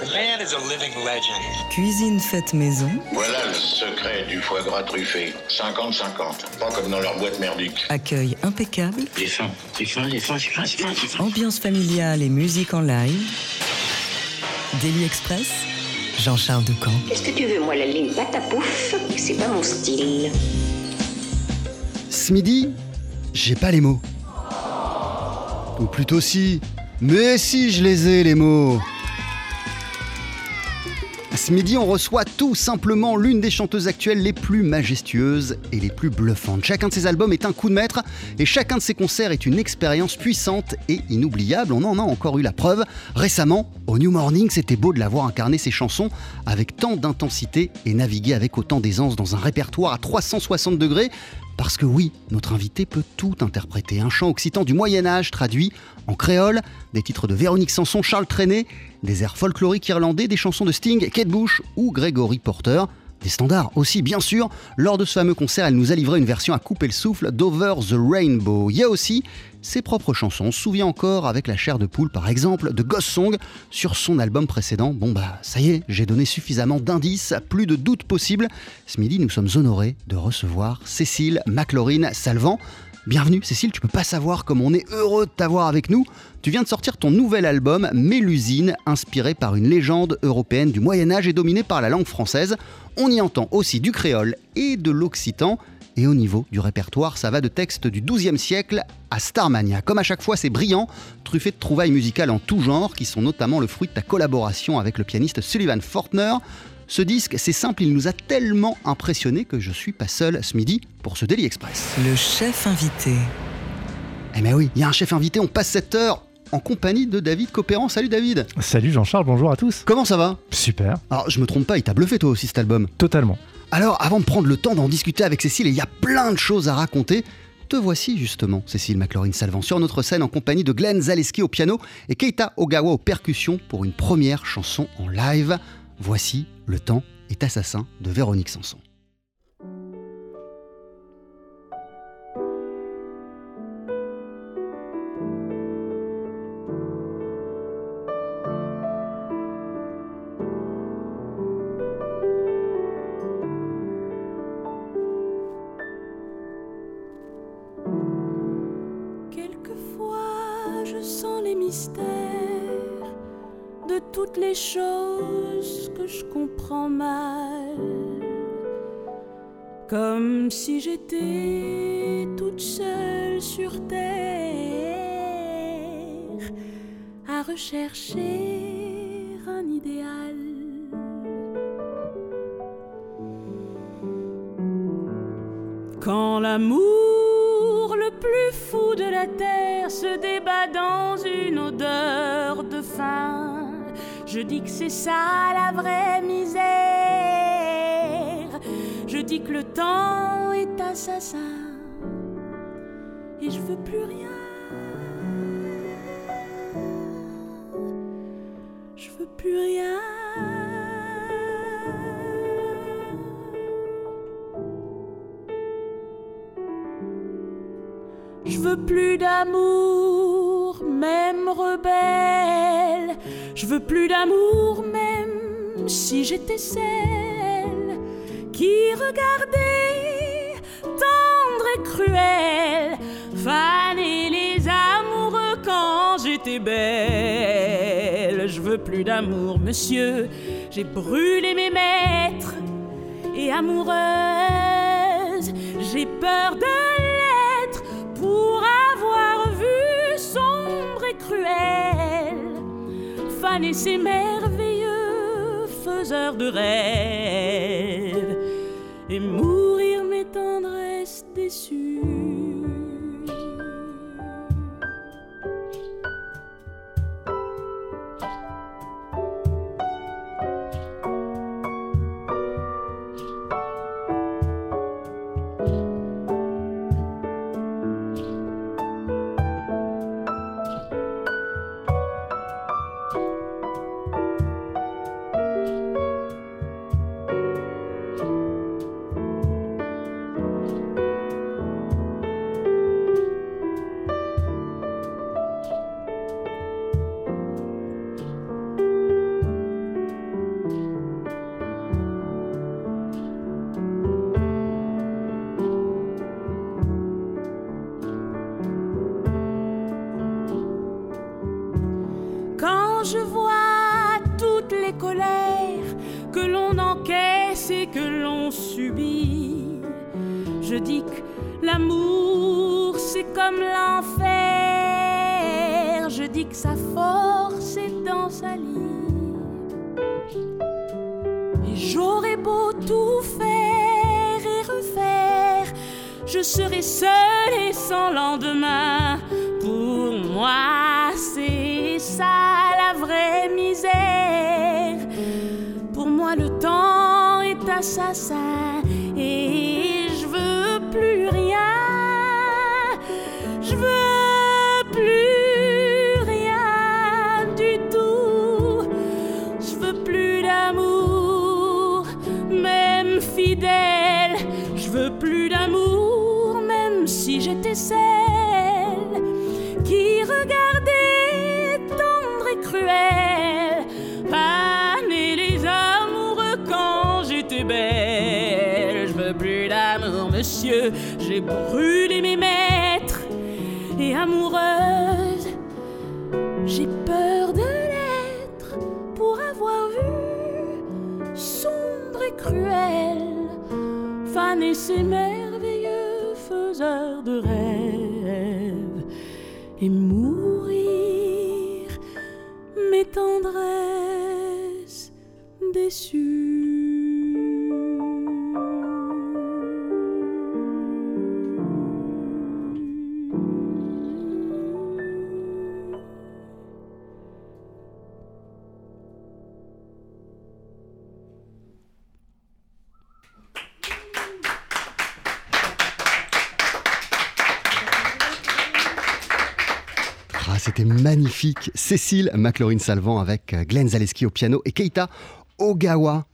The man is a living legend. Cuisine faite maison. Voilà le secret du foie gras truffé. 50-50. Pas comme dans leur boîte merdique. Accueil impeccable. Est fin, il est fin, il est fin. Ambiance familiale et musique en live. Daily Express. Jean-Charles Ducamp. Qu'est-ce que tu veux, moi, la ligne patapouf C'est pas mon style. Ce midi, j'ai pas les mots. Ou plutôt si. Mais si, je les ai, les mots. Ce midi, on reçoit tout simplement l'une des chanteuses actuelles les plus majestueuses et les plus bluffantes. Chacun de ses albums est un coup de maître et chacun de ses concerts est une expérience puissante et inoubliable. On en a encore eu la preuve. Récemment, au New Morning, c'était beau de la voir incarner ses chansons avec tant d'intensité et naviguer avec autant d'aisance dans un répertoire à 360 degrés. Parce que oui, notre invité peut tout interpréter. Un chant occitan du Moyen Âge traduit en créole, des titres de Véronique Sanson, Charles Trenet, des airs folkloriques irlandais, des chansons de Sting, Kate Bush ou Gregory Porter. Des standards aussi, bien sûr. Lors de ce fameux concert, elle nous a livré une version à couper le souffle d'Over the Rainbow. Il y a aussi ses propres chansons. On se souvient encore avec la chair de poule, par exemple, de Ghost Song sur son album précédent. Bon bah, ça y est, j'ai donné suffisamment d'indices, plus de doutes possibles. Ce midi, nous sommes honorés de recevoir Cécile McLaurin Salvant. Bienvenue Cécile, tu peux pas savoir comme on est heureux de t'avoir avec nous. Tu viens de sortir ton nouvel album Mélusine, inspiré par une légende européenne du Moyen Âge et dominé par la langue française. On y entend aussi du créole et de l'occitan. Et au niveau du répertoire, ça va de textes du XIIe siècle à Starmania. Comme à chaque fois, c'est brillant, truffé de trouvailles musicales en tout genre, qui sont notamment le fruit de ta collaboration avec le pianiste Sullivan Fortner. Ce disque, c'est simple, il nous a tellement impressionnés que je suis pas seul ce midi pour ce Daily Express. Le chef invité. Eh ben oui, il y a un chef invité, on passe cette heure en compagnie de David Copéran. Salut David Salut Jean-Charles, bonjour à tous. Comment ça va? Super, Alors je me trompe pas, il t'a bluffé toi aussi cet album. totalement. Alors avant de prendre le temps d'en discuter avec Cécile, et il y a plein de choses à raconter, te voici justement, Cécile McLaurin Salvant, sur notre scène en compagnie de Glenn Zaleski au piano et Keita Ogawa aux percussions pour une première chanson en live. Voici Le temps est assassin de Véronique Sanson. Quelquefois, je sens les mystères de toutes les choses je comprends mal. Comme si j'étais toute seule sur terre à rechercher un idéal. Quand l'amour le plus fou de la terre se débat dans une odeur de faim, je dis que c'est ça la vraie misère. Je dis que le temps est assassin et je veux plus rien. Je veux plus rien. Je veux plus d'amour, même rebelle. Je veux plus d'amour, même si j'étais celle qui regardait tendre et cruelle, faner les amoureux quand j'étais belle. Je veux plus d'amour, monsieur. J'ai brûlé mes maîtres et amoureuse. J'ai peur de faner ces merveilleux faiseurs de rêves et mourir mes tendresses déçues. Je veux plus d'amour, monsieur. J'ai brûlé mes maîtres et amoureuse. J'ai peur de l'être pour avoir vu sombre et cruel faner ces merveilleux faiseurs de rêves et mourir mes tendresses déçues. Magnifique. Cécile McLaurin-Salvant avec euh, Glenn Zaleski au piano et Keita Ogawa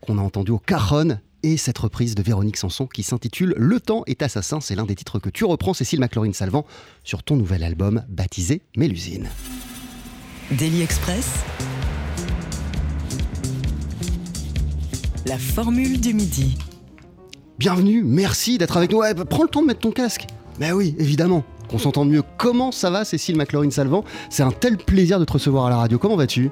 qu'on a entendu au cajon et cette reprise de Véronique Sanson qui s'intitule Le temps est assassin. C'est l'un des titres que tu reprends, Cécile McLaurin-Salvant, sur ton nouvel album baptisé Mélusine. Daily Express. La formule du midi. Bienvenue, merci d'être avec nous. Ouais, prends le temps de mettre ton casque. Mais oui, évidemment. Qu'on s'entende mieux. Comment ça va, Cécile McLaurin-Salvant? C'est un tel plaisir de te recevoir à la radio. Comment vas-tu?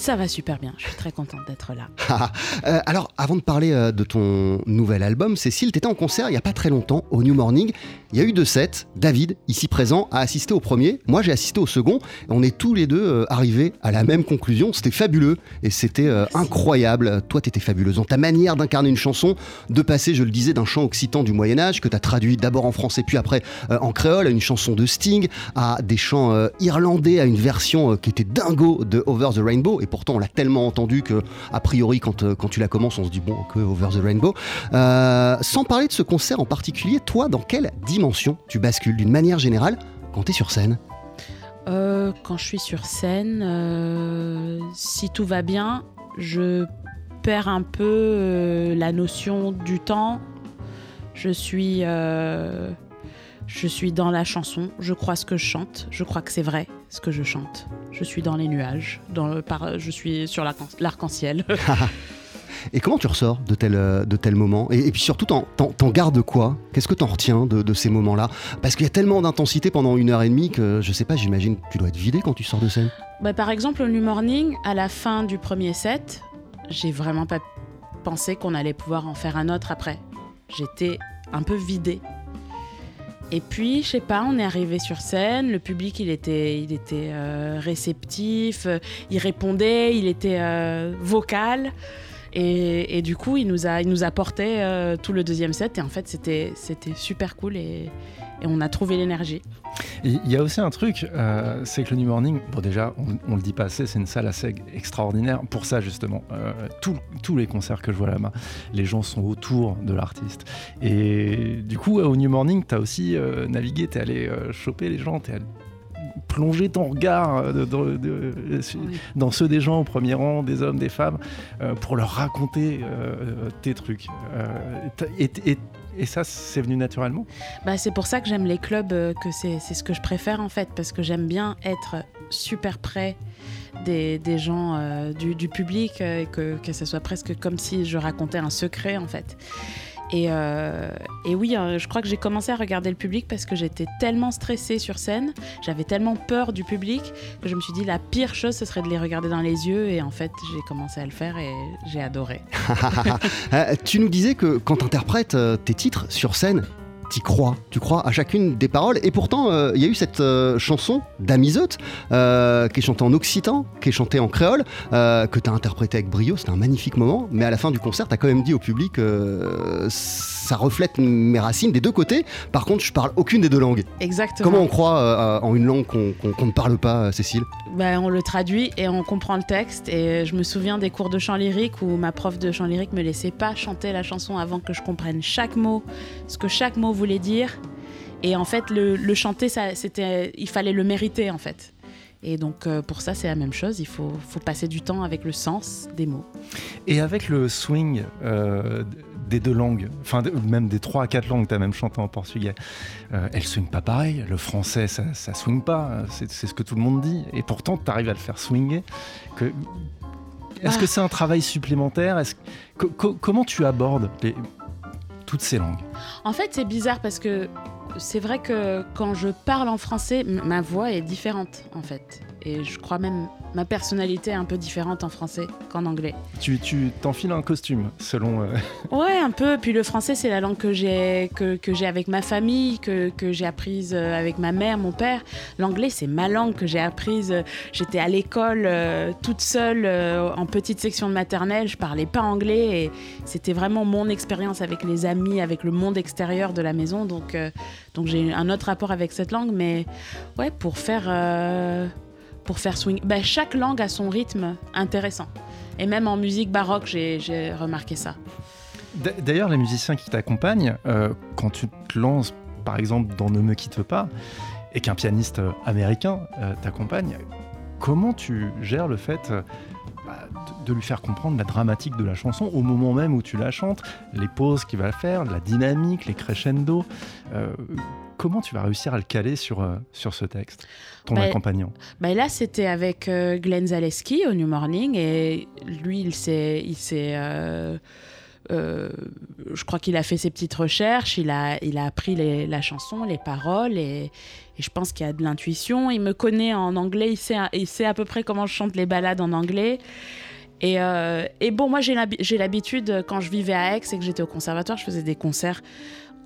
Ça va super bien, je suis très contente d'être là. Euh, alors, avant de parler euh, de ton nouvel album, Cécile, tu étais en concert il n'y a pas très longtemps au New Morning. Il y a eu deux sets. David, ici présent, a assisté au premier. Moi, j'ai assisté au second. On est tous les deux euh, arrivés à la même conclusion. C'était fabuleux et c'était euh, incroyable. Toi, tu étais fabuleuse dans ta manière d'incarner une chanson, de passer, je le disais, d'un chant occitan du Moyen-Âge que tu as traduit d'abord en français puis après euh, en créole, à une chanson de Sting, à des chants irlandais, à une version qui était dingo de Over the Rainbow. Et pourtant, on l'a tellement entendu que, a priori, quand, quand tu la commences, on se dit bon, que Over the Rainbow. Euh, sans parler de ce concert en particulier, toi, dans quelle dimension tu bascules d'une manière générale quand tu es sur scène Euh, quand je suis sur scène, euh, si tout va bien, je perds un peu euh, la notion du temps. Je suis, je suis dans la chanson, je crois ce que je chante, je crois que c'est vrai ce que je chante. Je suis dans les nuages, dans le, par- je suis sur l'arc- l'arc-en-ciel. Et comment tu ressors de tels, euh, de tels moments et, puis surtout, t'en, gardes quoi? Qu'est-ce que t'en retiens de, ces moments-là? Parce qu'il y a tellement d'intensité pendant une heure et demie que, je sais pas, j'imagine que tu dois être vidé quand tu sors de scène. Bah, par exemple, au New Morning, à la fin du premier set, j'ai vraiment pas pensé qu'on allait pouvoir en faire un autre après. J'étais un peu vidée. Et puis, je sais pas, on est arrivé sur scène, le public il était, il était euh, réceptif, euh, il répondait, il était vocal. Et, du coup, il nous a, il nous a porté euh, tout le deuxième set. Et en fait, c'était, c'était super cool et, on a trouvé l'énergie. Il y a aussi un truc, euh, c'est que le New Morning, bon déjà, on, on le dit pas assez, c'est une salle assez extraordinaire pour ça justement. Euh, tous les concerts que je vois là-bas, les gens sont autour de l'artiste. Et du coup, au New Morning, tu as aussi euh, navigué, tu es allé choper les gens, tu es allé plonger ton regard euh, de- de- de- Oui. dans ceux des gens au premier rang, des hommes, des femmes, euh, pour leur raconter euh, tes trucs. Euh, et, et- et ça, c'est venu naturellement? Bah, c'est pour ça que j'aime les clubs, euh, que c'est ce que je préfère en fait, parce que j'aime bien être super près des, des gens, euh, du, du public, euh, et que, que ce soit presque comme si je racontais un secret en fait. Et, euh, et oui, euh, je crois que j'ai commencé à regarder le public parce que j'étais tellement stressée sur scène, j'avais tellement peur du public que je me suis dit la pire chose ce serait de les regarder dans les yeux et en fait j'ai commencé à le faire et j'ai adoré. Euh, tu nous disais que quand tu interprètes tes titres sur scène, t'y crois, tu crois à chacune des paroles. Et pourtant, euh, il y a eu cette euh, chanson d'Amizote, euh, qui est chantée en occitan, qui est chantée en créole, que tu as interprétée avec brio. C'était un magnifique moment. Mais à la fin du concert, tu as quand même dit au public ça reflète mes racines des deux côtés. Par contre, je parle aucune des deux langues. Exactement. Comment on croit en une langue qu'on ne parle pas, Cécile? Ben, On le traduit et on comprend le texte. Et je me souviens des cours de chant lyrique où ma prof de chant lyrique me laissait pas chanter la chanson avant que je comprenne chaque mot, ce que chaque mot voulait dire. Et en fait, le, chanter, ça, c'était, il fallait le mériter en fait. Et donc euh, pour ça, c'est la même chose. Il faut, faut, passer du temps avec le sens des mots. Et avec le swing euh, des deux langues, enfin même des trois à quatre langues, tu as même chanté en portugais, euh, elle swing pas pareil. Le français, ça, ça swing pas. C'est, ce que tout le monde dit. Et pourtant, tu arrives à le faire swinger. Que, est-ce que ah. c'est un travail supplémentaire? Est-ce, Comment tu abordes les, toutes ces langues. En fait, c'est bizarre parce que c'est vrai que quand je parle en français, ma voix est différente en fait. Et je crois même ma personnalité est un peu différente en français qu'en anglais. Tu t'enfiles un costume selon. Euh, ouais, un peu. Puis le français, c'est la langue que j'ai que, que j'ai avec ma famille, que, que j'ai apprise euh, avec ma mère, mon père. L'anglais, c'est ma langue que j'ai apprise. J'étais à l'école euh, toute seule en petite section de maternelle. Je parlais pas anglais et c'était vraiment mon expérience avec les amis, avec le monde extérieur de la maison. Donc, donc j'ai un autre rapport avec cette langue. Mais ouais, pour faire pour faire swing. Ben, chaque langue a son rythme intéressant. Et même en musique baroque, j'ai remarqué ça. D'ailleurs, les musiciens qui t'accompagnent, euh, quand tu te lances, par exemple, dans Ne me quitte pas, et qu'un pianiste euh, américain euh, t'accompagne, comment tu gères le fait bah, de, lui faire comprendre la dramatique de la chanson au moment même où tu la chantes, les pauses qu'il va faire, la dynamique, les crescendo comment tu vas réussir à le caler sur, euh, sur ce texte, ton bah, accompagnant? bah Là, c'était avec euh, Glenn Zaleski au New Morning et lui, il s'est. Euh, je crois qu'il a fait ses petites recherches, il a, il a appris la chanson, les paroles, et, je pense qu'il a de l'intuition. Il me connaît en anglais, il sait, il sait à peu près comment je chante les ballades en anglais. Et, et bon, moi j'ai l'habitude, quand je vivais à Aix et que j'étais au conservatoire, je faisais des concerts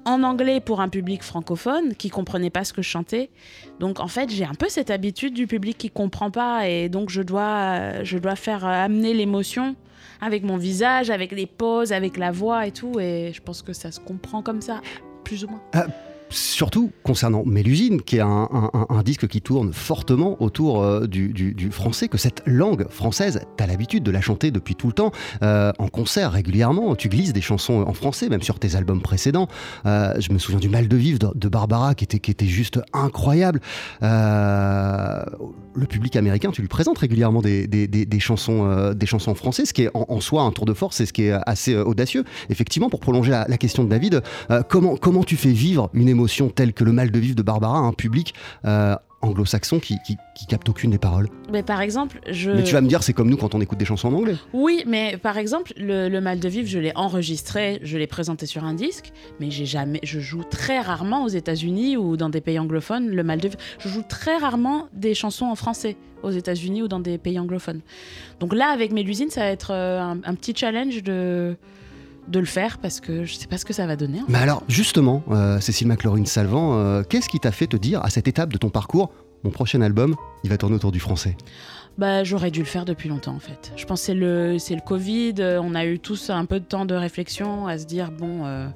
en anglais pour un public francophone qui comprenait pas ce que je chantais. Donc en fait, j'ai un peu cette habitude du public qui comprend pas et donc je dois je dois faire amener l'émotion avec mon visage, avec les pauses, avec la voix et tout et je pense que ça se comprend comme ça plus ou moins. Ah, surtout concernant Mélusine, qui est un, disque qui tourne fortement autour euh, du, français, que cette langue française, tu as l'habitude de la chanter depuis tout le temps, euh, en concert régulièrement, tu glisses des chansons en français, même sur tes albums précédents. Euh, je me souviens du Mal de vivre de, Barbara, qui était, juste incroyable. le public américain, tu lui présentes régulièrement des, chansons, des chansons en français, ce qui est en, soi un tour de force et ce qui est assez audacieux. Effectivement, pour prolonger la, la question de David, comment, comment tu fais vivre une émotion telle que le mal de vivre de Barbara un public euh, anglo-saxon qui, qui, capte aucune des paroles. Mais par exemple, je. Mais tu vas me dire, c'est comme nous quand on écoute des chansons en anglais. Oui, mais par exemple, le, mal de vivre, je l'ai enregistré, je l'ai présenté sur un disque, mais j'ai jamais, je joue très rarement aux États-Unis ou dans des pays anglophones le mal de vivre. Je joue très rarement des chansons en français aux États-Unis ou dans des pays anglophones. Donc là, avec Mélusine, ça va être euh, un petit challenge de de le faire parce que je sais pas ce que ça va donner. Mais alors, justement, euh, Cécile McLaurin-Salvant, euh, qu'est-ce qui t'a fait te dire à cette étape de ton parcours, mon prochain album, il va tourner autour du français? Bah, j'aurais dû le faire depuis longtemps en fait. Je pense que c'est le, c'est le Covid, on a eu tous un peu de temps de réflexion à se dire bon, euh,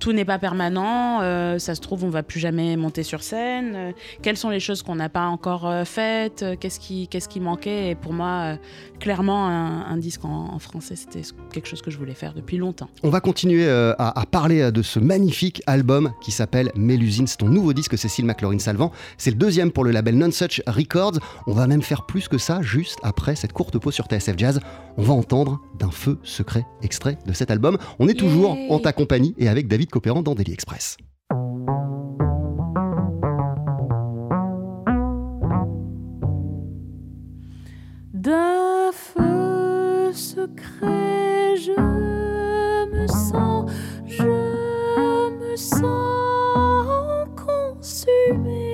tout n'est pas permanent. Euh, ça se trouve, on va plus jamais monter sur scène. Euh, quelles sont les choses qu'on n'a pas encore euh, faites? Qu'est-ce qui, qu'est-ce qui manquait? Et pour moi, clairement, un, disque en, français, c'était quelque chose que je voulais faire depuis longtemps. On va continuer à, parler de ce magnifique album qui s'appelle Mélusine. C'est ton nouveau disque, Cécile McLaurin-Salvant. C'est le deuxième pour le label Nonsuch Records. On va même faire plus que ça juste après cette courte pause sur TSF Jazz. On va entendre d'un feu secret extrait de cet album. On est toujours en ta compagnie et avec David David Copéran dans Daily Express. D'un feu secret, je me sens, je me sens consumé.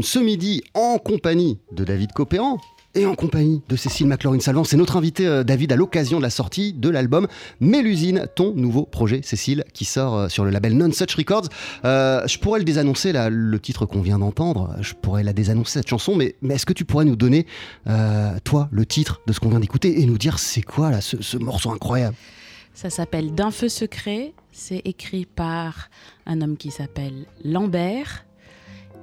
Ce midi en compagnie de David Copéran et en compagnie de Cécile McLaurin-Salvant. C'est notre invité euh, David à l'occasion de la sortie de l'album Mélusine, ton nouveau projet, Cécile, qui sort euh, sur le label Non Such Records. Euh, je pourrais le désannoncer, le titre qu'on vient d'entendre, je pourrais la désannoncer, cette chanson, mais, est-ce que tu pourrais nous donner, toi, le titre de ce qu'on vient d'écouter et nous dire c'est quoi là, ce morceau incroyable? Ça s'appelle D'un feu secret. C'est écrit par un homme qui s'appelle Lambert.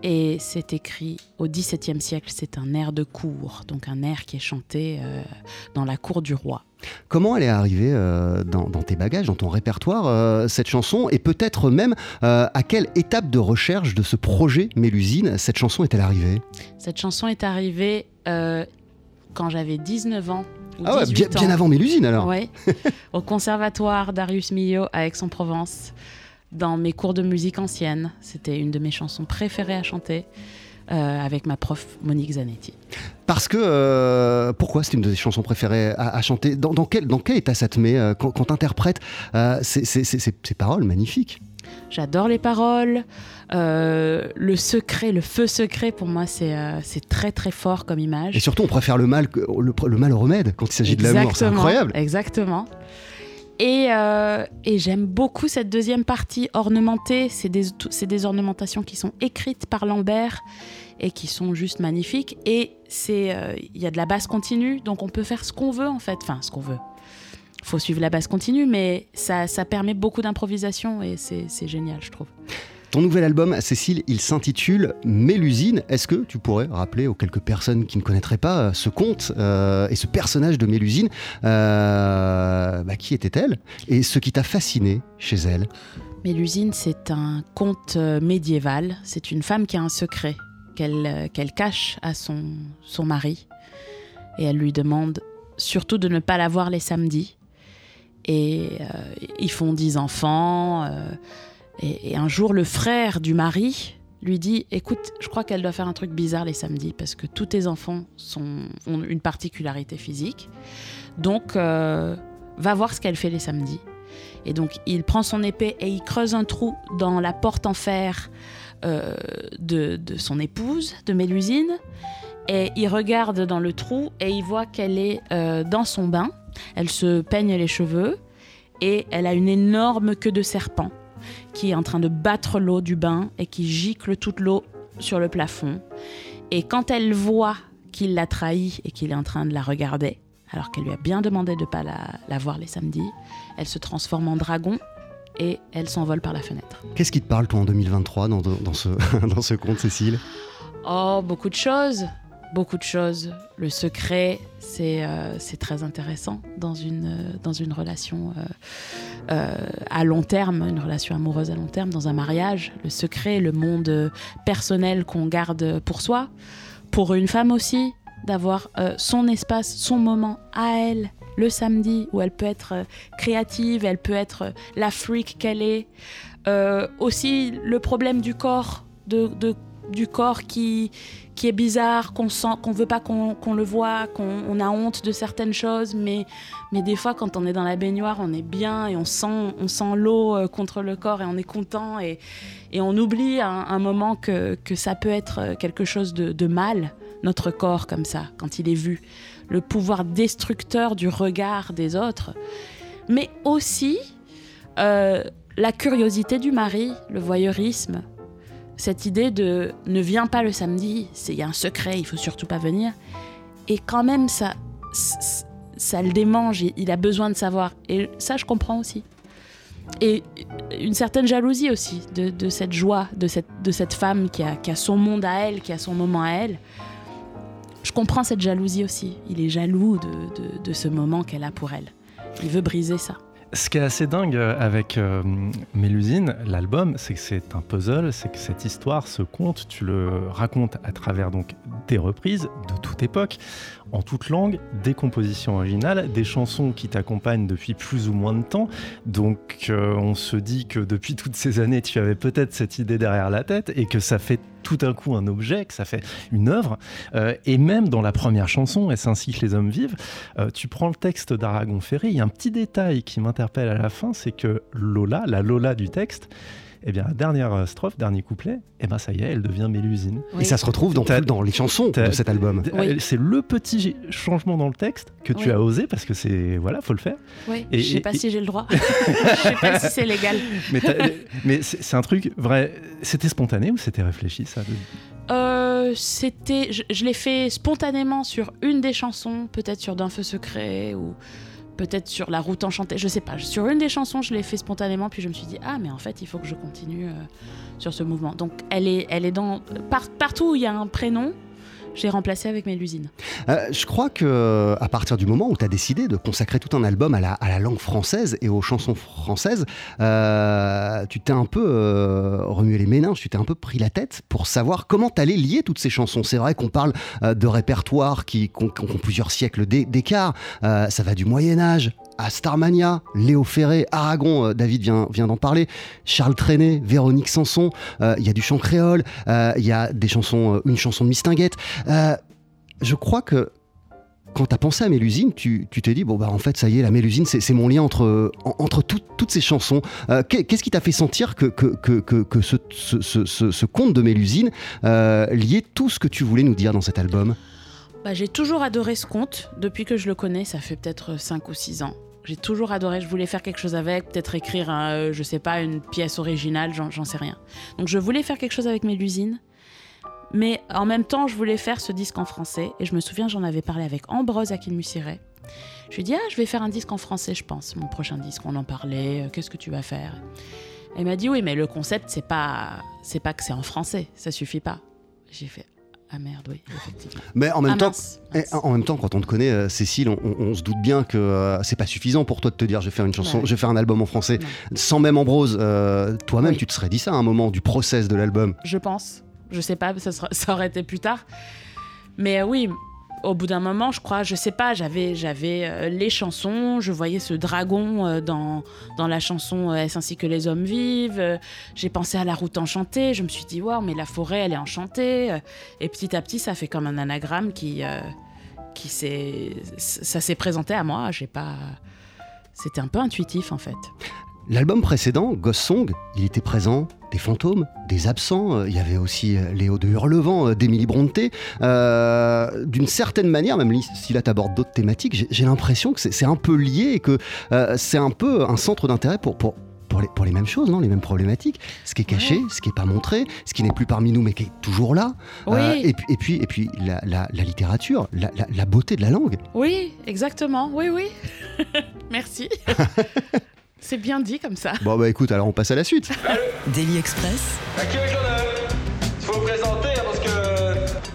Et c'est écrit au XVIIe siècle. C'est un air de cour, donc un air qui est chanté euh, dans la cour du roi. Comment elle est arrivée euh, dans, dans tes bagages, dans ton répertoire, euh, cette chanson Et peut-être même à quelle étape de recherche de ce projet Mélusine cette chanson est-elle arrivée? Cette chanson est arrivée quand j'avais 19 ans. Ou Ah ouais, 18 bien, avant Mélusine alors Ouais, au conservatoire Darius Milhaud à Aix-en-Provence, dans mes cours de musique ancienne. C'était une de mes chansons préférées à chanter euh, avec ma prof Monique Zanetti. Parce que, euh, pourquoi c'est une de tes chansons préférées à, à chanter? Dans, dans quel, dans quel état ça te met euh, quand, quand t'interprètes euh, ces, paroles magnifiques? J'adore les paroles. euh, le secret, le feu secret, pour moi, c'est euh, très très fort comme image. Et surtout, on préfère le mal, le, le mal au remède quand il s'agit de l'amour. C'est incroyable. Exactement. Et, euh, et j'aime beaucoup cette deuxième partie ornementée. C'est des, des ornementations qui sont écrites par Lambert et qui sont juste magnifiques. Et euh, il y a de la basse continue, donc on peut faire ce qu'on veut en fait. Enfin, ce qu'on veut. Faut suivre la basse continue, mais ça, ça permet beaucoup d'improvisation et c'est génial, je trouve. Ton nouvel album, Cécile, il s'intitule Mélusine. Est-ce que tu pourrais rappeler aux quelques personnes qui ne connaîtraient pas euh, ce conte euh, et ce personnage de Mélusine euh, bah, Qui était-elle Et ce qui t'a fasciné chez elle? Mélusine, c'est un conte médiéval. C'est une femme qui a un secret qu'elle cache à son, mari. Et elle lui demande surtout de ne pas la voir les samedis. Et ils font dix enfants. Et, un jour, le frère du mari lui dit Écoute, je crois qu'elle doit faire un truc bizarre les samedis parce que tous tes enfants ont une particularité physique. Donc, euh, va voir ce qu'elle fait les samedis. Et donc, il prend son épée et il creuse un trou dans la porte en fer euh, de, de son épouse, de Mélusine. Et il regarde dans le trou et il voit qu'elle est euh, dans son bain. Elle se peigne les cheveux et elle a une énorme queue de serpent qui est en train de battre l'eau du bain et qui gicle toute l'eau sur le plafond. Et quand elle voit qu'il l'a trahie et qu'il est en train de la regarder, alors qu'elle lui a bien demandé de ne pas la, la voir les samedis, elle se transforme en dragon et elle s'envole par la fenêtre. Qu'est-ce qui te parle, toi, en 2023, dans, dans ce, dans ce conte, Cécile? Oh, beaucoup de choses. Beaucoup de choses. Le secret, c'est euh, très intéressant dans une, euh, dans une relation euh, à long terme, une relation amoureuse à long terme, dans un mariage. Le secret, le monde personnel qu'on garde pour soi. Pour une femme aussi, d'avoir son espace, son moment à elle, le samedi, où elle peut être créative, elle peut être la freak qu'elle est. Aussi, le problème du corps, de, de du corps qui, qui est bizarre, qu'on sent, qu'on veut pas qu'on le voit, qu'on on a honte de certaines choses, mais, mais des fois quand on est dans la baignoire, on est bien et on sent, on sent l'eau euh, contre le corps et on est content et, et on oublie un, un moment que, que ça peut être euh, quelque chose de, de mal, notre corps comme ça, quand il est vu. Le pouvoir destructeur du regard des autres, mais aussi euh, la curiosité du mari, le voyeurisme, cette idée de ne viens pas le samedi, il y a un secret, il faut surtout pas venir. Et quand même, ça, ça le démange, il- a besoin de savoir. Et ça, je comprends aussi. Et une certaine jalousie aussi de, de cette joie, de cette, de cette femme qui a, qui a son monde à elle, qui a son moment à elle. Je comprends cette jalousie aussi. Il est jaloux de- de ce moment qu'elle a pour elle. Il veut briser ça. Ce qui est assez dingue euh, avec euh, Mélusine, l'album, c'est que c'est un puzzle, c'est que cette histoire, ce conte, tu le racontes à travers donc des reprises de toute époque, en toute langue, des compositions originales, des chansons qui t'accompagnent depuis plus ou moins de temps. Donc euh, on se dit que depuis toutes ces années, tu avais peut-être cette idée derrière la tête et que ça fait tout d'un coup un objet, que ça fait une œuvre. Euh, et même dans la première chanson, Est-ce ainsi que les hommes vivent, euh, tu prends le texte d'Aragon Ferré, il y a un petit détail qui m'interpelle à la fin, c'est que Lola, la Lola du texte, eh bien, la dernière euh, strophe, dernier couplet, eh ben, ça y est, elle devient Mélusine. Et ça se retrouve dans, dans les chansons de cet album. Oui. C'est le petit changement dans le texte que tu Oui. as osé, parce que c'est, voilà, faut le faire. Oui, Et- je sais et- pas et- si j'ai le droit. Je sais pas si c'est légal. Mais, mais c'est un truc vrai. C'était spontané ou c'était réfléchi, ça Euh, c'était, je, je l'ai fait spontanément sur une des chansons, peut-être sur D'un feu secret ou peut-être sur La route enchantée, je sais pas. Sur une des chansons, je l'ai fait spontanément, puis je me suis dit ah mais en fait il faut que je continue euh, sur ce mouvement. Donc elle est, dans par- partout où il y a un prénom, j'ai remplacé avec Mélusine. Euh, je crois que à partir du moment où tu as décidé de consacrer tout un album à la, langue française et aux chansons françaises, euh, tu t'es un peu euh, remué les méninges, tu t'es un peu pris la tête pour savoir comment t'allais lier toutes ces chansons. C'est vrai qu'on parle euh, de répertoires qui, qui qui ont plusieurs siècles d'é- d'écart. Euh, ça va du Moyen Âge à Starmania, Léo Ferré, Aragon, euh, David vient, vient d'en parler, Charles Trenet, Véronique Sanson, euh, il y a du chant créole, euh, il y a des chansons, une chanson de Mistinguette. Je crois que quand tu as pensé à Mélusine, tu tu t'es dit, bon, bah en fait, ça y est, la Mélusine, c'est mon lien entre, en- entre tout- toutes ces chansons. Qu'est- Qu'est-ce qui t'a fait sentir que, que, que, que, ce, conte de Mélusine liait tout ce que tu voulais nous dire dans cet album? Bah, j'ai toujours adoré ce conte. Depuis que je le connais, ça fait peut-être 5 ou 6 ans. J'ai toujours adoré. Je voulais faire quelque chose avec, peut-être écrire, un, euh, je sais pas, une pièce originale, j'en sais rien. Donc je voulais faire quelque chose avec Mélusine. Mais en même temps, je voulais faire ce disque en français. Et je me souviens, j'en avais parlé avec Ambrose Akin-Mussiret. Je lui ai dit, ah, je vais faire un disque en français, je pense, mon prochain disque. On en parlait, euh, qu'est-ce que tu vas faire? Elle m'a dit, oui, mais le concept, c'est pas, c'est pas que c'est en français, ça suffit pas. J'ai fait, ah merde, oui, effectivement. Mais en même Ah, temps, mince, Et mince. en même temps, quand on te connaît, euh, Cécile, on, on- on se doute bien que euh, c'est pas suffisant pour toi de te dire je vais faire une chanson, Ouais. je vais faire un album en français. Non. Sans même Ambrose, euh, toi-même, Oui. tu te serais dit ça à un moment du process de l'album? Je pense. Je sais pas, ça, sera- ça aurait été plus tard. Mais euh, oui, au bout d'un moment, je crois, je sais pas, j'avais, j'avais euh, les chansons, je voyais ce dragon euh, dans, dans la chanson euh, Est-ce ainsi que les hommes vivent. euh, j'ai pensé à la route enchantée, je me suis dit, waouh, mais la forêt, elle est enchantée. euh, et petit à petit, ça fait comme un anagramme qui. euh, qui s'est. Ça s'est présenté à moi, j'ai pas. C'était un peu intuitif en fait. L'album précédent, Ghost Song, il était présent des fantômes, des absents. euh, Il y avait aussi euh, Léo de Hurlevent, euh, d'Emily Brontë. Euh, D'une certaine manière, même si là tu abordes d'autres thématiques, j'ai- l'impression que c'est un peu lié et que euh, c'est un peu un centre d'intérêt pour, pour, pour, les, pour les mêmes choses, non? Les mêmes problématiques. Ce qui est caché, Ouais. ce qui n'est pas montré, ce qui n'est plus parmi nous mais qui est toujours là. Oui, Euh, et puis, et puis, et puis la, la- la littérature, la, la- la beauté de la langue. oui, exactement, oui, oui. Merci. C'est bien dit comme ça. Bon bah écoute, alors on passe à la suite. Daily Express, À qui avec Il faut vous présenter hein, parce que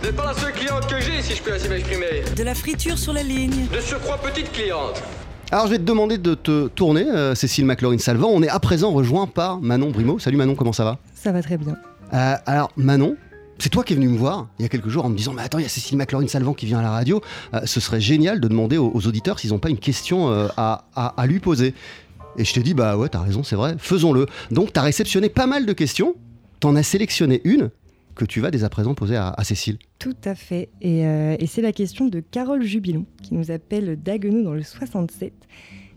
vous n'êtes pas la seule cliente que j'ai, si je peux ainsi m'exprimer. de la friture sur la ligne. De surcroît, petite cliente. Alors je vais te demander de te tourner, euh, Cécile McLaurin-Salvant. On est à présent rejoint par Manon Brimaud. Salut Manon, comment ça va? Ça va très bien. Euh, Alors Manon, c'est toi qui es venu me voir il y a quelques jours en me disant Mais attends, il y a Cécile McLaurin-Salvant qui vient à la radio. Euh, ce serait génial de demander aux, aux auditeurs s'ils n'ont pas une question euh, à, à- à lui poser. Et je t'ai dit Bah ouais, t'as raison, c'est vrai, faisons-le. Donc t'as réceptionné pas mal de questions, t'en as sélectionné une. que tu vas dès à présent poser à, à Cécile. Tout à fait. Et, euh, et c'est la question de Carole Jubilon, qui nous appelle d'Aguenou dans le 67,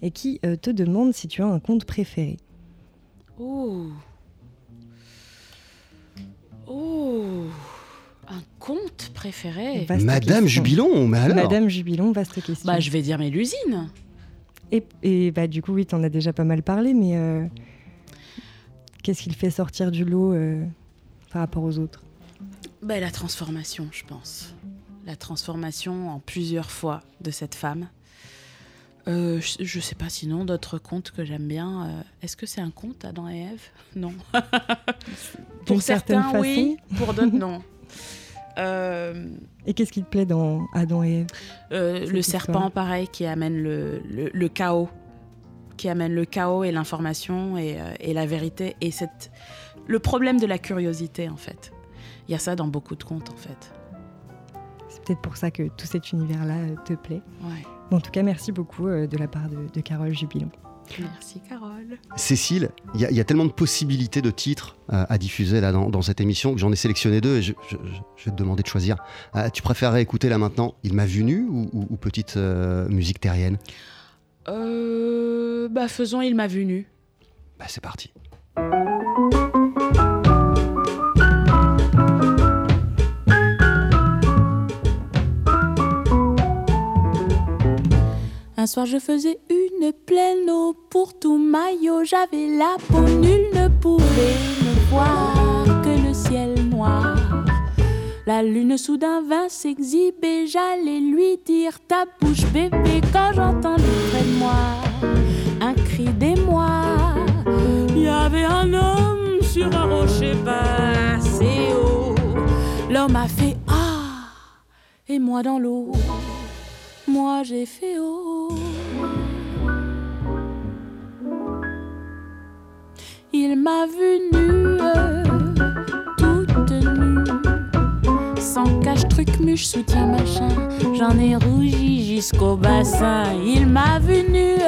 et qui euh, te demande si tu as un conte préféré. Oh. Oh. Un conte préféré? Vaste Madame question. Jubilon, mais alors? Madame Jubilon, vaste question. Bah, je vais dire Mélusine. Et, et bah, du coup, oui, t'en as déjà pas mal parlé, mais euh, qu'est-ce qui le fait sortir du lot euh, par rapport aux autres? Bah, la transformation, je pense. La transformation en plusieurs fois de cette femme. Euh, je, je sais pas sinon d'autres contes que j'aime bien. euh, Est-ce que c'est un conte Adam et Ève? Non. pour certains, oui. Pour d'autres, non. Euh, Et qu'est-ce qui te plaît dans Adam et Ève? Euh, le serpent, pareil, qui amène le, le- le chaos. Qui amène le chaos et l'information et, euh, et la vérité. Et cette... le problème de la curiosité, en fait. Il y a ça dans beaucoup de contes, en fait. C'est peut-être pour ça que tout cet univers-là te plaît. Ouais. Bon, en tout cas, merci beaucoup de la part de, de Carole Jubilon. Merci, Carole. Cécile, il y, a- il y a tellement de possibilités de titres euh, à diffuser là dans, dans cette émission que j'en ai sélectionné deux et je, je- je- je vais te demander de choisir. Euh, tu préférerais écouter là maintenant Il m'a vu nu ou, ou- ou petite euh, musique terrienne? Euh, bah, faisons Il m'a vu nu. Bah c'est parti. Un soir je faisais une pleine eau pour tout maillot, j'avais la peau, nul ne pouvait me voir que le ciel noir. La lune soudain vint s'exhiber, j'allais lui dire ta bouche bébé quand j'entendis près de moi un cri d'émoi. Il y avait un homme sur un rocher pas assez haut. L'homme a fait ah et moi dans l'eau. Moi j'ai fait oh. Il m'a vu nue, toute nue, sans cache, truc, muche, soutien, machin. J'en ai rougi jusqu'au bassin. Il m'a vu nue,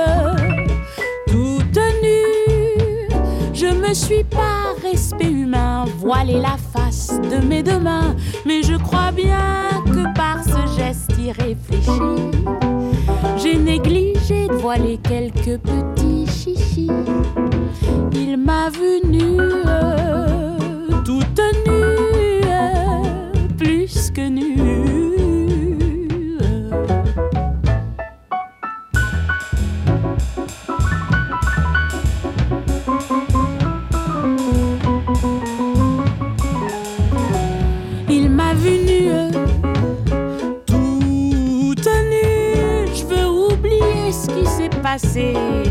toute nue. Je me suis par respect humain voilé la face de mes deux mains, mais je crois bien que par j'ai négligé de voiler quelques petits chichis. Il m'a vu nue, toute nue, plus que nue.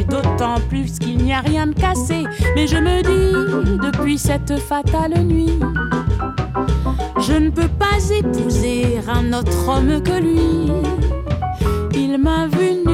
D'autant plus qu'il n'y a rien de cassé. Mais je me dis, depuis cette fatale nuit, je ne peux pas épouser un autre homme que lui. Il m'a vu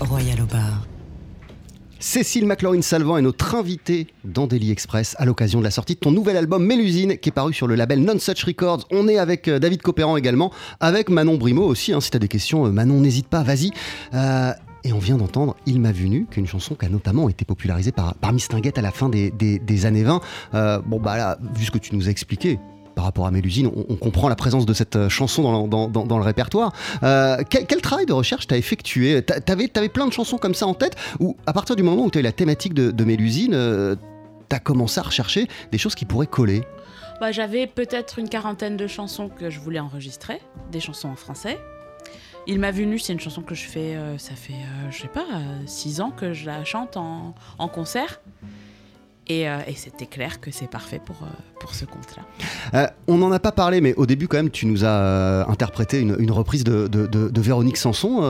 Royal au bar. Cécile McLaurin-Salvant est notre invitée dans Daily Express à l'occasion de la sortie de ton nouvel album Mélusine qui est paru sur le label Non Such Records. On est avec euh, David Copéran également, avec Manon Brimo aussi. hein, si tu as des questions, euh, Manon, n'hésite pas, vas-y. Euh, et on vient d'entendre Il m'a vu nu, qui est une chanson qui a notamment été popularisée par, par Mistinguett à la fin des, des- des années 20. Euh, bon, bah là, vu ce que tu nous as expliqué, par rapport à Mélusine, on, comprend la présence de cette euh, chanson dans, le répertoire. Euh, quel, travail de recherche t'as effectué? T'a- T'avais avais plein de chansons comme ça en tête ou à partir du moment où tu as eu la thématique de, Mélusine, euh, t'as commencé à rechercher des choses qui pourraient coller? Bah, J'avais peut-être une quarantaine de chansons que je voulais enregistrer, des chansons en français. Il m'a vu nu, c'est une chanson que je fais, euh, ça fait, euh, je sais pas, 6 ans que je la chante en concert. Et, euh, et c'était clair que c'est parfait pour, euh, pour ce compte-là. Euh, on n'en a pas parlé, mais au début, quand même, tu nous as interprété une, reprise de, de- de- de Véronique Sanson.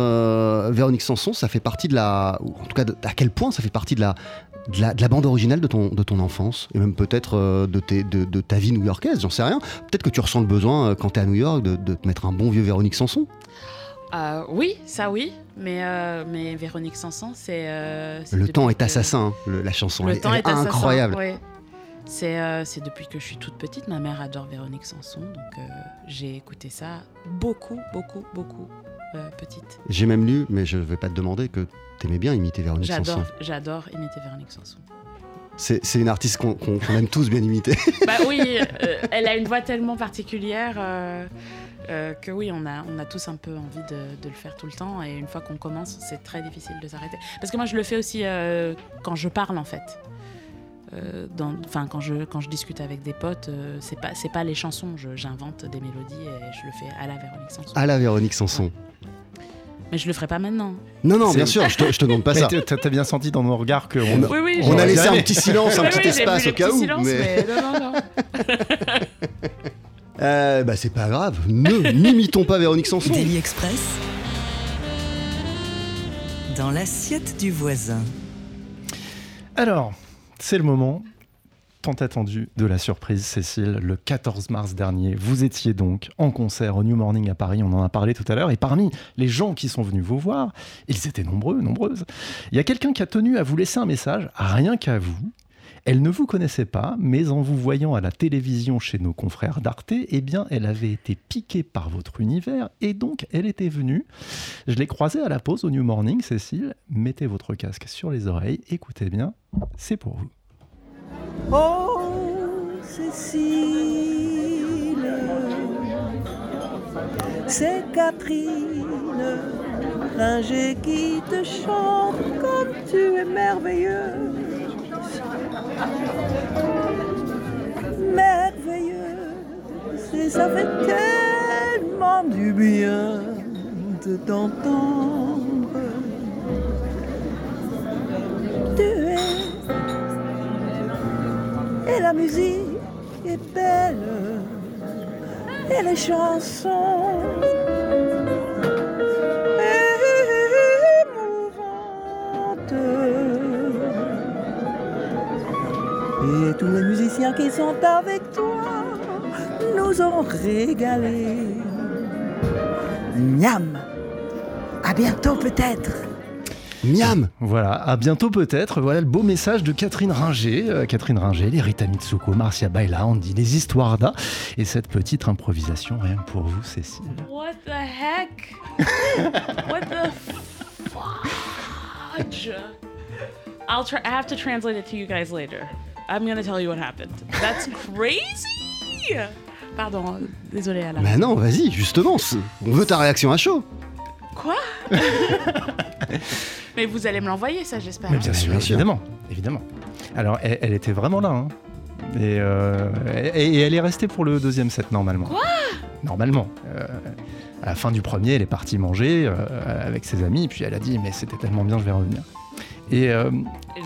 Véronique Sanson, ça fait partie de la. En tout cas, à quel point ça fait partie de la, de la, de la bande originale de ton, de ton enfance Et même peut-être euh, de, de, de ta vie new-yorkaise, j'en sais rien. Peut-être que tu ressens le besoin, quand tu es à New York, de te mettre un bon vieux Véronique Sanson. Euh, oui, ça oui, mais, euh, mais Véronique Sanson, c'est. euh, Le depuis temps est que- assassin, hein, le- la chanson. Le elle, temps elle est assassin, incroyable. ouais. C'est c'est depuis que je suis toute petite. Ma mère adore Véronique Sanson, donc j'ai écouté ça beaucoup, beaucoup, beaucoup petite. J'ai même lu, mais je vais pas te demander, que t'aimais bien imiter Véronique Sanson. J'adore, imiter Véronique Sanson. C'est une artiste qu'on aime tous bien imiter. bah oui, euh, elle a une voix tellement particulière euh, euh, que oui, on a, on a tous un peu envie de, de le faire tout le temps. Et une fois qu'on commence, c'est très difficile de s'arrêter. Parce que moi, je le fais aussi euh, quand je parle, en fait. Euh, Enfin, quand je, quand je discute avec des potes, euh, c'est pas, c'est pas les chansons. Je- J'invente des mélodies et je le fais à la Véronique Sanson. À la Véronique Sanson. Mais je le ferai pas maintenant. Non, non, bien sûr, je te, je te demande pas Mais ça. t'as- bien senti dans nos regards qu'on Oui, oui, On a laissé un petit silence, un Oui, petit espace au cas où. silence, mais- mais non, non, non. Euh, bah c'est pas grave, ne n'imitons pas Véronique Sanson. Daily Express. Dans l'assiette du voisin. Alors, c'est le moment tant attendu de la surprise, Cécile. Le 14 mars dernier, vous étiez donc en concert au New Morning à Paris, on en a parlé tout à l'heure, et parmi les gens qui sont venus vous voir, ils étaient nombreux, nombreuses, il y a quelqu'un qui a tenu à vous laisser un message, rien qu'à vous. Elle ne vous connaissait pas, mais en vous voyant à la télévision chez nos confrères d'Arte, eh bien, elle avait été piquée par votre univers et donc elle était venue. Je l'ai croisée à la pause au New Morning, Cécile. Mettez votre casque sur les oreilles, écoutez bien, c'est pour vous. Oh, Cécile, c'est Catherine Ringer qui te chante comme tu es merveilleuse. Merveilleuse, et ça fait tellement du bien de t'entendre. Tu es et la musique est belle et les chansons qui sont avec toi nous ont régalé. Miam, à bientôt peut-être. Miam Voilà, à bientôt peut-être. Voilà le beau message de Catherine Ringer. Euh, Catherine Ringer, les Rita Mitsuko, Marcia Baila, on dit les histoires d'A. Et cette petite improvisation, rien que pour vous, Cécile. What the heck? what the fudge? I'll try. I have to translate it to you guys later. I'm gonna tell you what happened. That's crazy. Pardon, désolé Alain. Bah non, vas-y, justement, on veut ta réaction à chaud. Quoi? Mais vous allez me l'envoyer, ça, j'espère. Mais bien Ouais, sûr, bien sûr. évidemment, évidemment. Alors, elle, elle était vraiment là. hein. Et, euh, et- et elle est restée pour le deuxième set normalement. Quoi? Normalement. Euh, à la fin du premier, elle est partie manger euh, avec ses amis, puis elle a dit mais c'était tellement bien, je vais revenir. Et euh,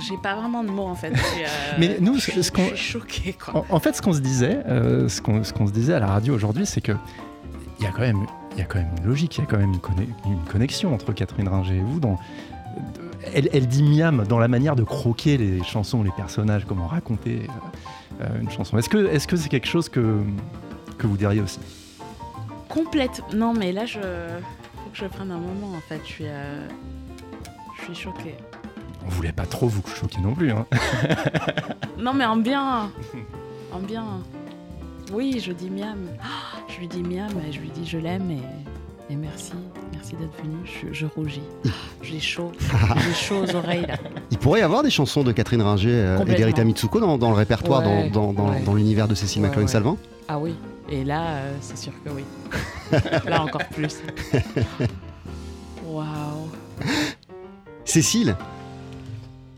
J'ai pas vraiment de mots en fait. Suis, euh, Mais nous, ce qu'on- quoi. en, en fait, ce qu'on se disait, euh, ce qu'on se disait à la radio aujourd'hui, c'est que il y a quand même, il y a quand même une logique, il y a quand même une, conne- une connexion entre Catherine Ringer et vous. Dans, elle, elle dit miam dans la manière de croquer les chansons, les personnages, comment raconter une chanson. Est-ce que, c'est quelque chose que que vous diriez aussi? Complète. Non, mais là, je. Faut que je prenne un moment en fait. Je suis. Je suis choquée. On voulait pas trop vous choquer non plus. Hein. Non, mais en bien. En bien. Oui, je dis miam. Ah, Je lui dis miam et je lui dis je l'aime et, et merci. Merci d'être venu. Je, je rougis. J'ai chaud. J'ai chaud aux oreilles là. Il pourrait y avoir des chansons de Catherine Ringer euh, et d'Erita Mitsuko dans, dans le répertoire, dans- Ouais, dans, dans- ouais. dans l'univers de Cécile Ouais, ouais. Ah oui. Et là, euh, c'est sûr que oui. là encore plus. Waouh. Cécile,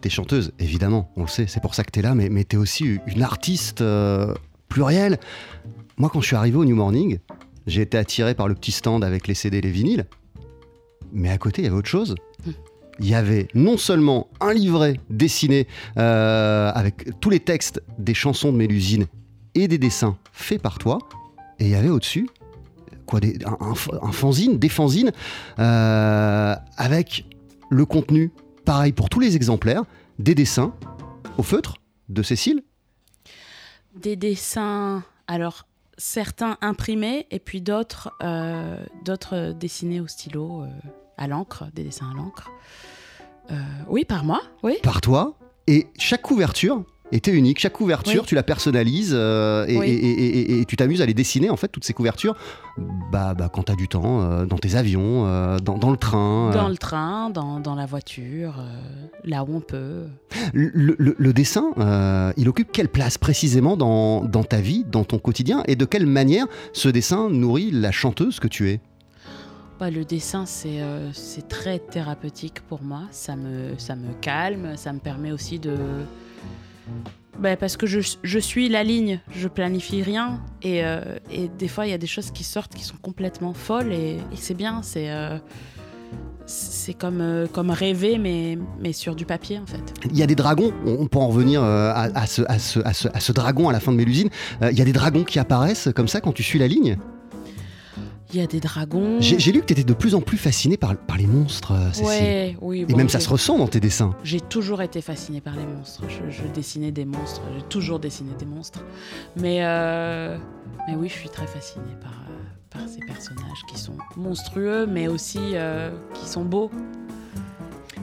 t'es chanteuse, évidemment, on le sait, c'est pour ça que t'es là, mais, mais t'es aussi une artiste euh, plurielle. Moi, quand je suis arrivé au New Morning, j'ai été attiré par le petit stand avec les CD et les vinyles. Mais à côté, il y avait autre chose. Il y avait non seulement un livret dessiné euh, avec tous les textes des chansons de Mélusine et des dessins faits par toi, et il y avait au-dessus quoi, des- un, un- un fanzine, des fanzines euh, avec le contenu pareil pour tous les exemplaires, des dessins au feutre de Cécile. Des dessins, alors certains imprimés et puis d'autres euh, d'autres dessinés au stylo, euh, à l'encre, des dessins à l'encre. Euh, oui, par moi, oui. par toi. Et chaque couverture était unique. Chaque couverture, Oui. tu la personnalises euh, et, Oui. et- et- et- et tu t'amuses à les dessiner, en fait, toutes ces couvertures, bah, bah, quand tu as du temps, euh, dans tes avions, euh, dans, dans le train. Dans le train, dans, dans la voiture, là où on peut. Le, le- le dessin, il occupe quelle place précisément dans, dans ta vie, dans ton quotidien Et de quelle manière ce dessin nourrit la chanteuse que tu es? Bah, le dessin, c'est euh, c'est très thérapeutique pour moi. Ça me, ça me calme, ça me permet aussi de... Bah, parce que je, je suis la ligne, je planifie rien. Et, euh, et des fois, il y a des choses qui sortent qui sont complètement folles. Et, c'est bien, c'est... euh, comme, euh, comme rêver, mais, mais sur du papier, en fait. Il y a des dragons, on peut en revenir à, à ce, à ce- à ce- à ce dragon à la fin de Mélusine. Il y a des dragons qui apparaissent comme ça quand tu suis la ligne? Il y a des dragons. J'ai lu que tu étais de plus en plus fasciné par, par les monstres, euh, Cécile. Ouais, oui. Et bon, même ça se ressent dans tes dessins. J'ai toujours été fascinée par les monstres. Je, je dessinais des monstres. J'ai toujours dessiné des monstres. Mais, euh, mais oui, je suis très fascinée par, euh, par ces personnages qui sont monstrueux, mais aussi euh, qui sont beaux.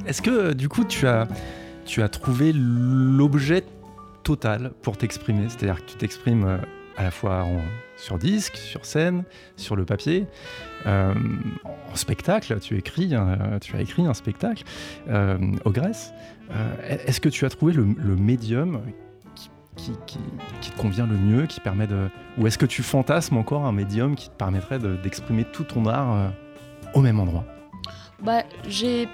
Est-ce que du coup tu as, tu as trouvé l'objet total pour t'exprimer? C'est-à-dire que tu t'exprimes à la fois en- sur disque, sur scène, sur le papier, euh, en spectacle, tu, un- tu as écrit un spectacle, euh, Ogresse. Euh, Est-ce que tu as trouvé le, médium qui, te convient le mieux, qui permet de... Ou est-ce que tu fantasmes encore un médium qui te permettrait de- d'exprimer tout ton art au même endroit? Bah, j'ai.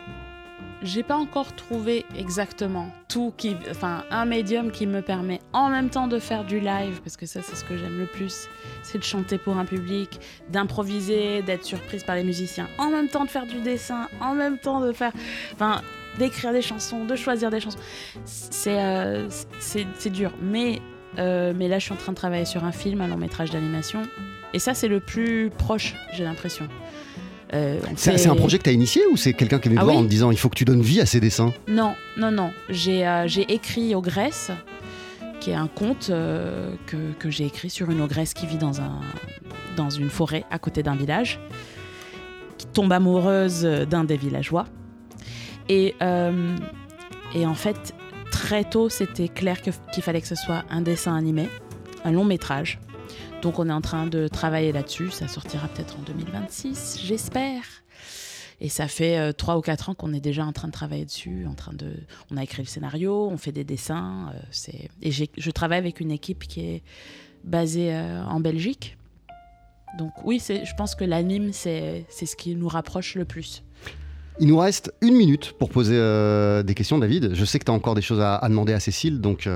J'ai pas encore trouvé exactement tout qui. Enfin, un médium qui me permet en même temps de faire du live, parce que ça, c'est ce que j'aime le plus. C'est de chanter pour un public, d'improviser, d'être surprise par les musiciens, en même temps de faire du dessin, en même temps de faire. Enfin, d'écrire des chansons, de choisir des chansons. C'est euh, c'est dur. Mais, euh, mais là, je suis en train de travailler sur un film, un long métrage d'animation. Et ça, c'est le plus proche, j'ai l'impression. Euh, C'est fait- un projet que tu as initié ou c'est quelqu'un qui est venu Ah voir oui en te disant il faut que tu donnes vie à ces dessins? Non, non, non. J'ai euh, j'ai écrit Ogresse, qui est un conte euh, que, que j'ai écrit sur une ogresse qui vit dans, un, dans une forêt à côté d'un village, qui tombe amoureuse d'un des villageois. Et, et en fait, très tôt, c'était clair qu'il fallait que ce soit un dessin animé, un long métrage. Donc on est en train de travailler là-dessus. Ça sortira peut-être en 2026, j'espère. Et ça fait euh, trois ou quatre ans qu'on est déjà en train de travailler dessus, en train de, on a écrit le scénario, on fait des dessins. euh, c'est et je travaille avec une équipe qui est basée euh, en Belgique. Donc oui, je pense que l'anime c'est ce qui nous rapproche le plus. Il nous reste une minute pour poser des questions, David. Je sais que tu as encore des choses à, à demander à Cécile, donc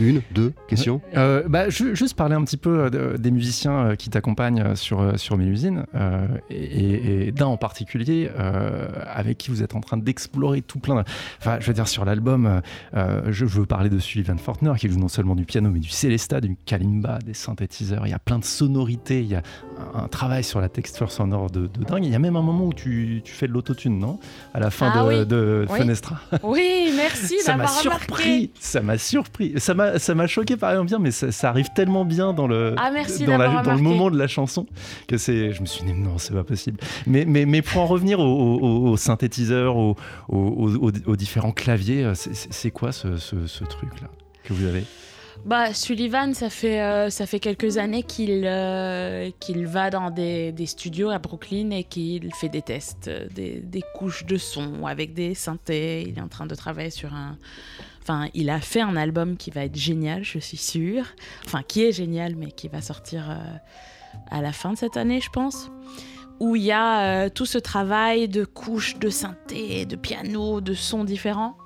une, deux questions. Euh, bah, ju- juste parler un petit peu euh, de- des musiciens euh, qui t'accompagnent euh, sur, sur Mélusine, euh, et, d'un en particulier, euh, avec qui vous êtes en train d'explorer tout plein de... Enfin, je veux dire, sur l'album, je veux parler de Sullivan Fortner, qui joue non seulement du piano, mais du celesta, du kalimba, des synthétiseurs. Il y a plein de sonorités, il y a un, travail sur la texture sonore de, de dingue. Il y a même un moment où tu, tu fais de l'autotune, non? À la fin Ah de, oui. de Oui. Fenestra. Oui, merci ça m'a surpris, ça m'a surpris, ça m'a ça m'a choqué par exemple bien, mais ça, ça arrive tellement bien dans le Ah, merci dans, la- d'avoir dans le moment de la chanson que c'est, je me suis dit non c'est pas possible. Mais mais mais pour en revenir aux, aux- aux synthétiseurs, aux, différents claviers, euh, c'est- quoi ce, truc là que vous avez? Bah, Sullivan, ça fait, euh, ça fait quelques années qu'il euh, qu'il va dans des, des studios à Brooklyn et qu'il fait des tests, des, des couches de son avec des synthés. Il est en train de travailler sur un. Il a fait un album qui va être génial, je suis sûre. Enfin, qui est génial, mais qui va sortir euh, à la fin de cette année, je pense. Où il y a euh, tout ce travail de couches de synthé, de piano, de sons différents.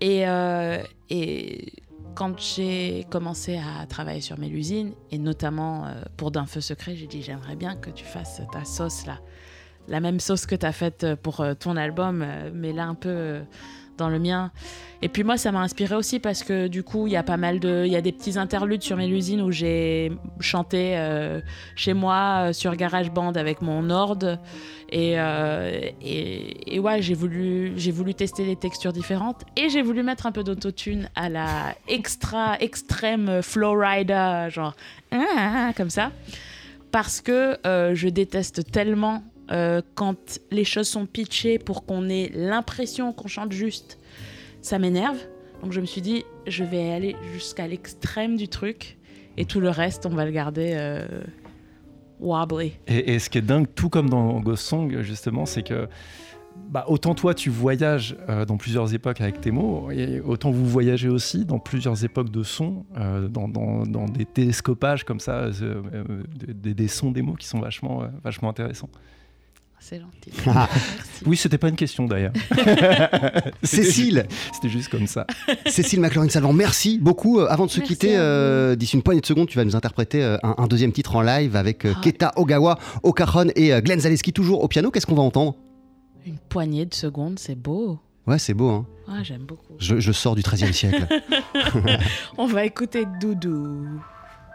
Et, euh, quand j'ai commencé à travailler sur Mélusine, et notamment pour D'un feu secret, j'ai dit j'aimerais bien que tu fasses ta sauce là, la même sauce que tu as faite pour ton album, mais là un peu dans le mien. Et puis moi, ça m'a inspiré aussi parce que du coup, il y a pas mal de, il y a des petits interludes sur mes usines où j'ai chanté euh, chez moi euh, sur GarageBand avec mon Nord. Et, euh, et, et ouais, j'ai voulu, j'ai voulu tester des textures différentes et j'ai voulu mettre un peu d'autotune à la extra extrême Flowrider, genre ah, comme ça, parce que euh, je déteste tellement euh, quand les choses sont pitchées pour qu'on ait l'impression qu'on chante juste, ça m'énerve. Donc je me suis dit, je vais aller jusqu'à l'extrême du truc et tout le reste, on va le garder euh, wobbly. Et, ce qui est dingue, tout comme dans Ghost Song, justement, c'est que bah, autant toi tu voyages euh, dans plusieurs époques avec tes mots, autant vous voyagez aussi dans plusieurs époques de sons, euh, dans, des télescopages comme ça, des, des sons, des mots qui sont vachement, vachement intéressants. C'est gentil. oui, c'était pas une question d'ailleurs. Cécile. C'était juste comme ça. Cécile McLaurin-Salvant, merci beaucoup. Euh, avant de se Merci quitter, euh, d'ici une poignée de secondes, tu vas nous interpréter euh, un, un deuxième titre en live avec euh, Keta Ogawa, Okaron et Glenn Zaleski toujours au piano. Qu'est-ce qu'on va entendre? Une poignée de secondes, c'est beau. Ouais, c'est beau. Hein. Ah, j'aime beaucoup. Je, je sors du XIIIe siècle. On va écouter Doudou.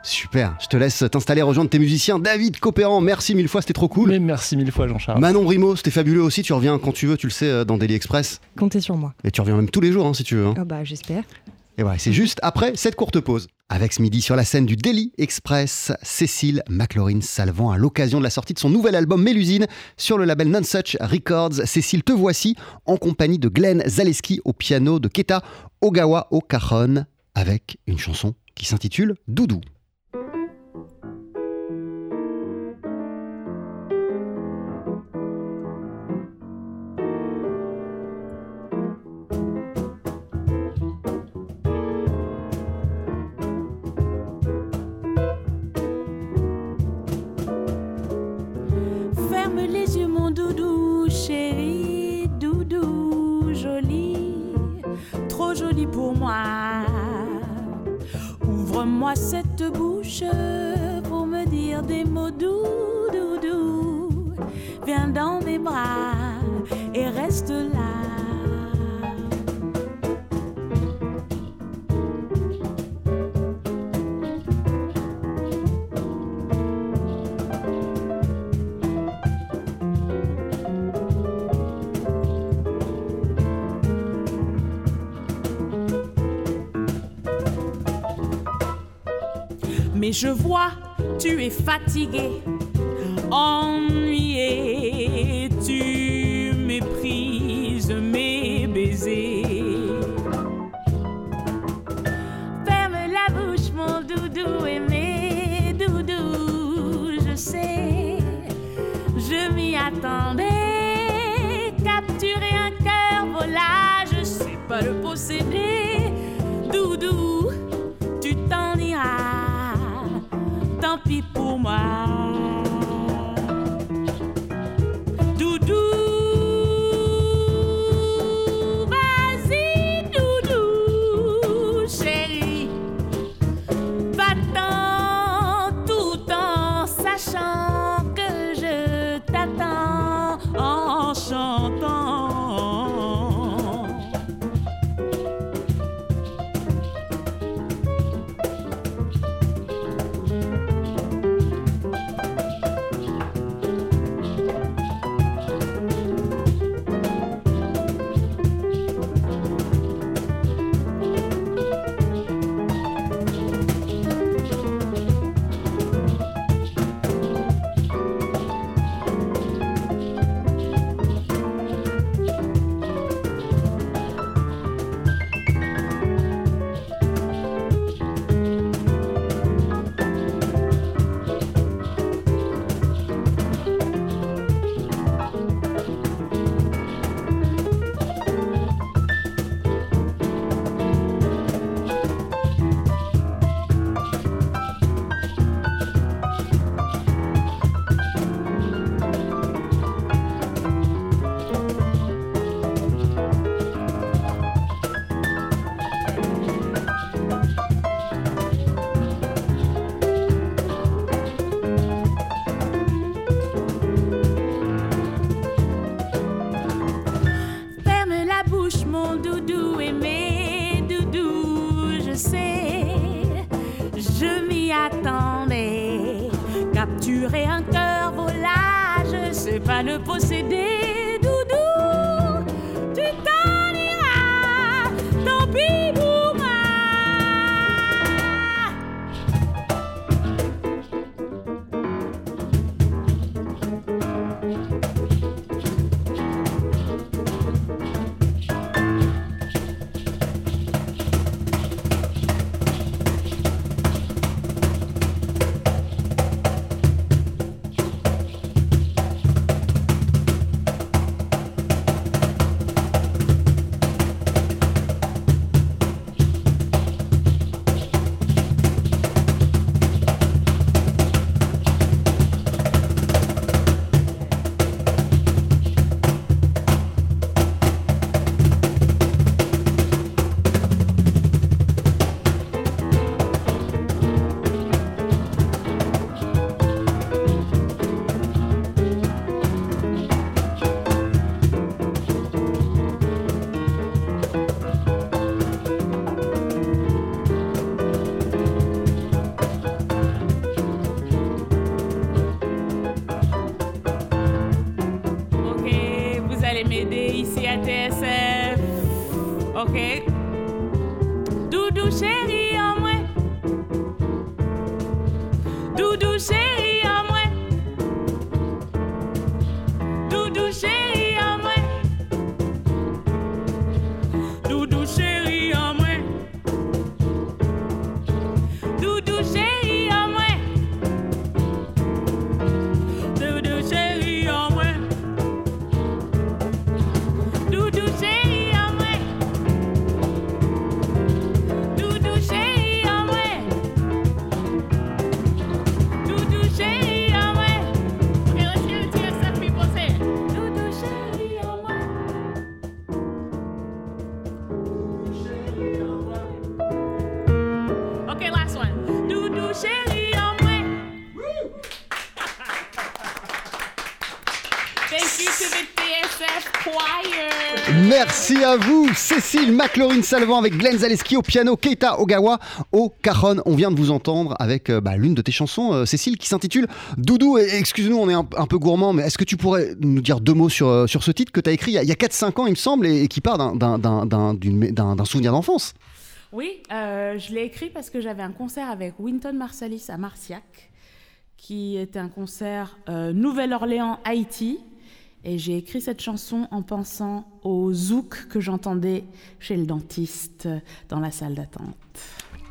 Super. Je te laisse t'installer, rejoindre tes musiciens. David Copéran, merci mille fois, c'était trop cool. Mais merci mille fois, Jean-Charles. Manon Brimo, c'était fabuleux aussi. Tu reviens quand tu veux, tu le sais, euh, dans Daily Express. Comptez sur moi. Et tu reviens même tous les jours, hein, si tu veux. hein. Ah bah j'espère. Et voilà, c'est juste après cette courte pause. Avec ce midi sur la scène du Daily Express, Cécile McLaurin Salvant à l'occasion de la sortie de son nouvel album Mélusine sur le label Nonsuch Records. Cécile, te voici en compagnie de Glenn Zaleski au piano, de Keta Ogawa au cajon, avec une chanson qui s'intitule Doudou. Cette bouche pour me dire des mots doux, doudou. Viens dans mes bras Mais je vois, tu es fatigué, Merci à vous, Cécile McLaurin Salvant avec Glenn Zaleski au piano, Keita Ogawa au cajon. On vient de vous entendre avec euh, bah, l'une de tes chansons, euh, Cécile, qui s'intitule Doudou. Excuse-nous, on est un, peu gourmand, mais est-ce que tu pourrais nous dire deux mots sur, euh, ce titre que tu as écrit il y a, il y a 4-5 ans, il me semble, et, qui part d'un- souvenir d'enfance? Oui, je l'ai écrit parce que j'avais un concert avec Winton Marsalis à Marciac, qui était un concert euh, Nouvelle-Orléans, Haïti. Et j'ai écrit cette chanson en pensant au zouk que j'entendais chez le dentiste dans la salle d'attente.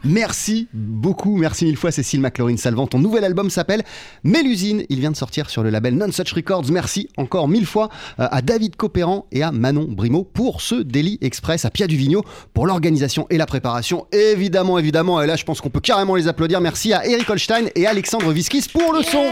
Merci beaucoup, merci mille fois Cécile McLaurin Salvant. Ton nouvel album s'appelle Mélusine. Il vient de sortir sur le label Non Such Records. Merci encore mille fois euh, à David Copéran et à Manon Brimo pour ce Daily Express, à Pia Duvigneau pour l'organisation et la préparation. Évidemment, évidemment, et là je pense qu'on peut carrément les applaudir. Merci à Eric Holstein et Alexandre Viskis pour le son.